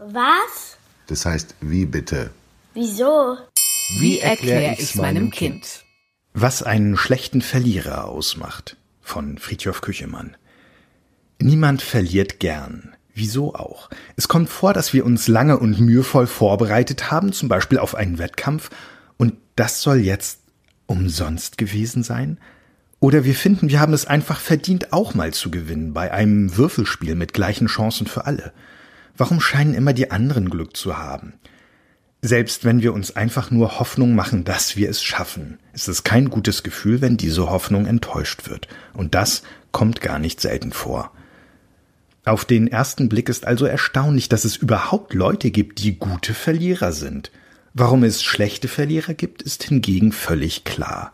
Was? Das heißt, wie bitte? Wieso? Wie erkläre ich's meinem Kind? Was einen schlechten Verlierer ausmacht von Friedhof Küchemann. Niemand verliert gern. Wieso auch? Es kommt vor, dass wir uns lange und mühevoll vorbereitet haben, zum Beispiel auf einen Wettkampf, und das soll jetzt umsonst gewesen sein? Oder wir finden, wir haben es einfach verdient, auch mal zu gewinnen bei einem Würfelspiel mit gleichen Chancen für alle. Warum scheinen immer die anderen Glück zu haben? Selbst wenn wir uns einfach nur Hoffnung machen, dass wir es schaffen, ist es kein gutes Gefühl, wenn diese Hoffnung enttäuscht wird. Und das kommt gar nicht selten vor. Auf den ersten Blick ist also erstaunlich, dass es überhaupt Leute gibt, die gute Verlierer sind. Warum es schlechte Verlierer gibt, ist hingegen völlig klar.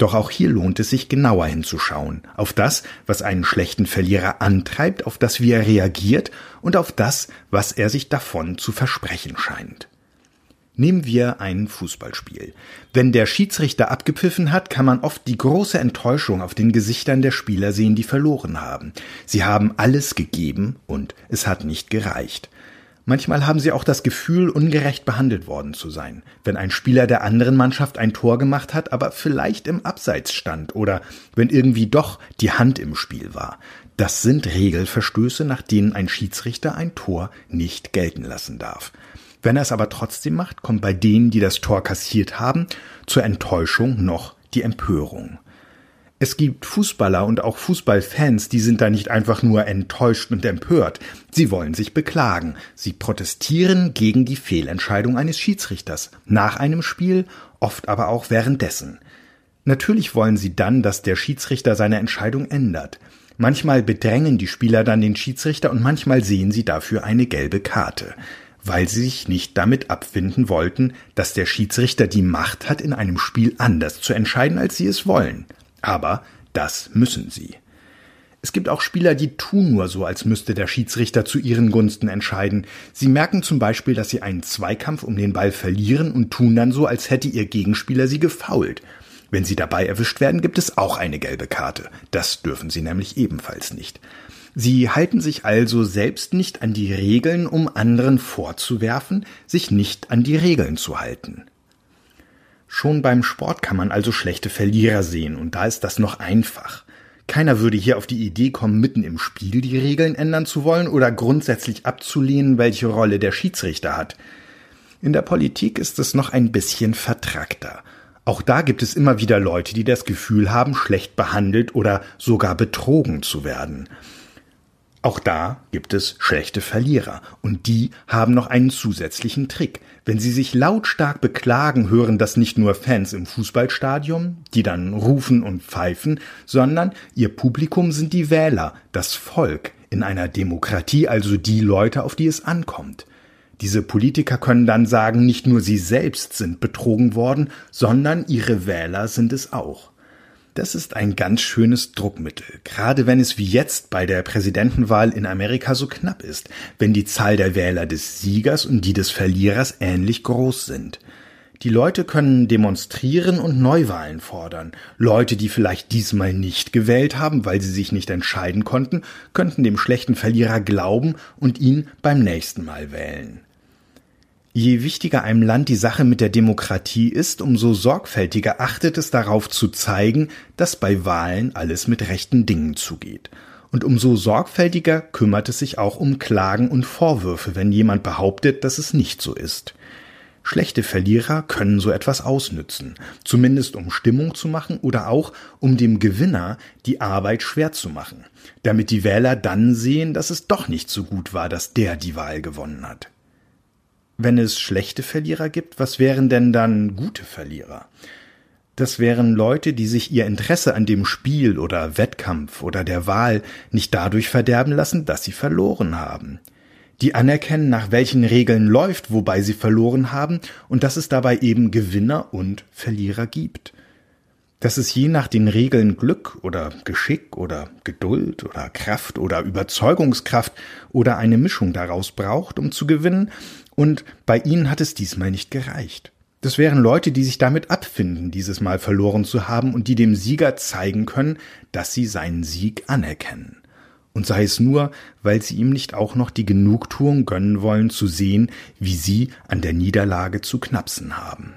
Doch auch hier lohnt es sich genauer hinzuschauen, auf das, was einen schlechten Verlierer antreibt, auf das, wie er reagiert und auf das, was er sich davon zu versprechen scheint. Nehmen wir ein Fußballspiel. Wenn der Schiedsrichter abgepfiffen hat, kann man oft die große Enttäuschung auf den Gesichtern der Spieler sehen, die verloren haben. Sie haben alles gegeben und es hat nicht gereicht. Manchmal haben sie auch das Gefühl, ungerecht behandelt worden zu sein, wenn ein Spieler der anderen Mannschaft ein Tor gemacht hat, aber vielleicht im Abseits stand oder wenn irgendwie doch die Hand im Spiel war. Das sind Regelverstöße, nach denen ein Schiedsrichter ein Tor nicht gelten lassen darf. Wenn er es aber trotzdem macht, kommt bei denen, die das Tor kassiert haben, zur Enttäuschung noch die Empörung. Es gibt Fußballer und auch Fußballfans, die sind da nicht einfach nur enttäuscht und empört. Sie wollen sich beklagen. Sie protestieren gegen die Fehlentscheidung eines Schiedsrichters. Nach einem Spiel, oft aber auch währenddessen. Natürlich wollen sie dann, dass der Schiedsrichter seine Entscheidung ändert. Manchmal bedrängen die Spieler dann den Schiedsrichter und manchmal sehen sie dafür eine gelbe Karte weil sie sich nicht damit abfinden wollten, dass der Schiedsrichter die Macht hat, in einem Spiel anders zu entscheiden, als sie es wollen. Aber das müssen sie. Es gibt auch Spieler, die tun nur so, als müsste der Schiedsrichter zu ihren Gunsten entscheiden. Sie merken zum Beispiel, dass sie einen Zweikampf um den Ball verlieren und tun dann so, als hätte ihr Gegenspieler sie gefault. Wenn sie dabei erwischt werden, gibt es auch eine gelbe Karte. Das dürfen sie nämlich ebenfalls nicht. Sie halten sich also selbst nicht an die Regeln, um anderen vorzuwerfen, sich nicht an die Regeln zu halten. Schon beim Sport kann man also schlechte Verlierer sehen, und da ist das noch einfach. Keiner würde hier auf die Idee kommen, mitten im Spiel die Regeln ändern zu wollen oder grundsätzlich abzulehnen, welche Rolle der Schiedsrichter hat. In der Politik ist es noch ein bisschen vertrackter. Auch da gibt es immer wieder Leute, die das Gefühl haben, schlecht behandelt oder sogar betrogen zu werden. Auch da gibt es schlechte Verlierer, und die haben noch einen zusätzlichen Trick. Wenn sie sich lautstark beklagen, hören das nicht nur Fans im Fußballstadion, die dann rufen und pfeifen, sondern ihr Publikum sind die Wähler, das Volk, in einer Demokratie also die Leute, auf die es ankommt. Diese Politiker können dann sagen, nicht nur sie selbst sind betrogen worden, sondern ihre Wähler sind es auch. Das ist ein ganz schönes Druckmittel, gerade wenn es wie jetzt bei der Präsidentenwahl in Amerika so knapp ist, wenn die Zahl der Wähler des Siegers und die des Verlierers ähnlich groß sind. Die Leute können demonstrieren und Neuwahlen fordern. Leute, die vielleicht diesmal nicht gewählt haben, weil sie sich nicht entscheiden konnten, könnten dem schlechten Verlierer glauben und ihn beim nächsten Mal wählen. Je wichtiger einem Land die Sache mit der Demokratie ist, umso sorgfältiger achtet es darauf zu zeigen, dass bei Wahlen alles mit rechten Dingen zugeht. Und umso sorgfältiger kümmert es sich auch um Klagen und Vorwürfe, wenn jemand behauptet, dass es nicht so ist. Schlechte Verlierer können so etwas ausnützen, zumindest um Stimmung zu machen oder auch um dem Gewinner die Arbeit schwer zu machen, damit die Wähler dann sehen, dass es doch nicht so gut war, dass der die Wahl gewonnen hat. Wenn es schlechte Verlierer gibt, was wären denn dann gute Verlierer? Das wären Leute, die sich ihr Interesse an dem Spiel oder Wettkampf oder der Wahl nicht dadurch verderben lassen, dass sie verloren haben. Die anerkennen, nach welchen Regeln läuft, wobei sie verloren haben und dass es dabei eben Gewinner und Verlierer gibt. Dass es je nach den Regeln Glück oder Geschick oder Geduld oder Kraft oder Überzeugungskraft oder eine Mischung daraus braucht, um zu gewinnen, und bei ihnen hat es diesmal nicht gereicht. Das wären Leute, die sich damit abfinden, dieses Mal verloren zu haben und die dem Sieger zeigen können, dass sie seinen Sieg anerkennen. und sei es nur, weil sie ihm nicht auch noch die Genugtuung gönnen wollen zu sehen, wie sie an der Niederlage zu knapsen haben.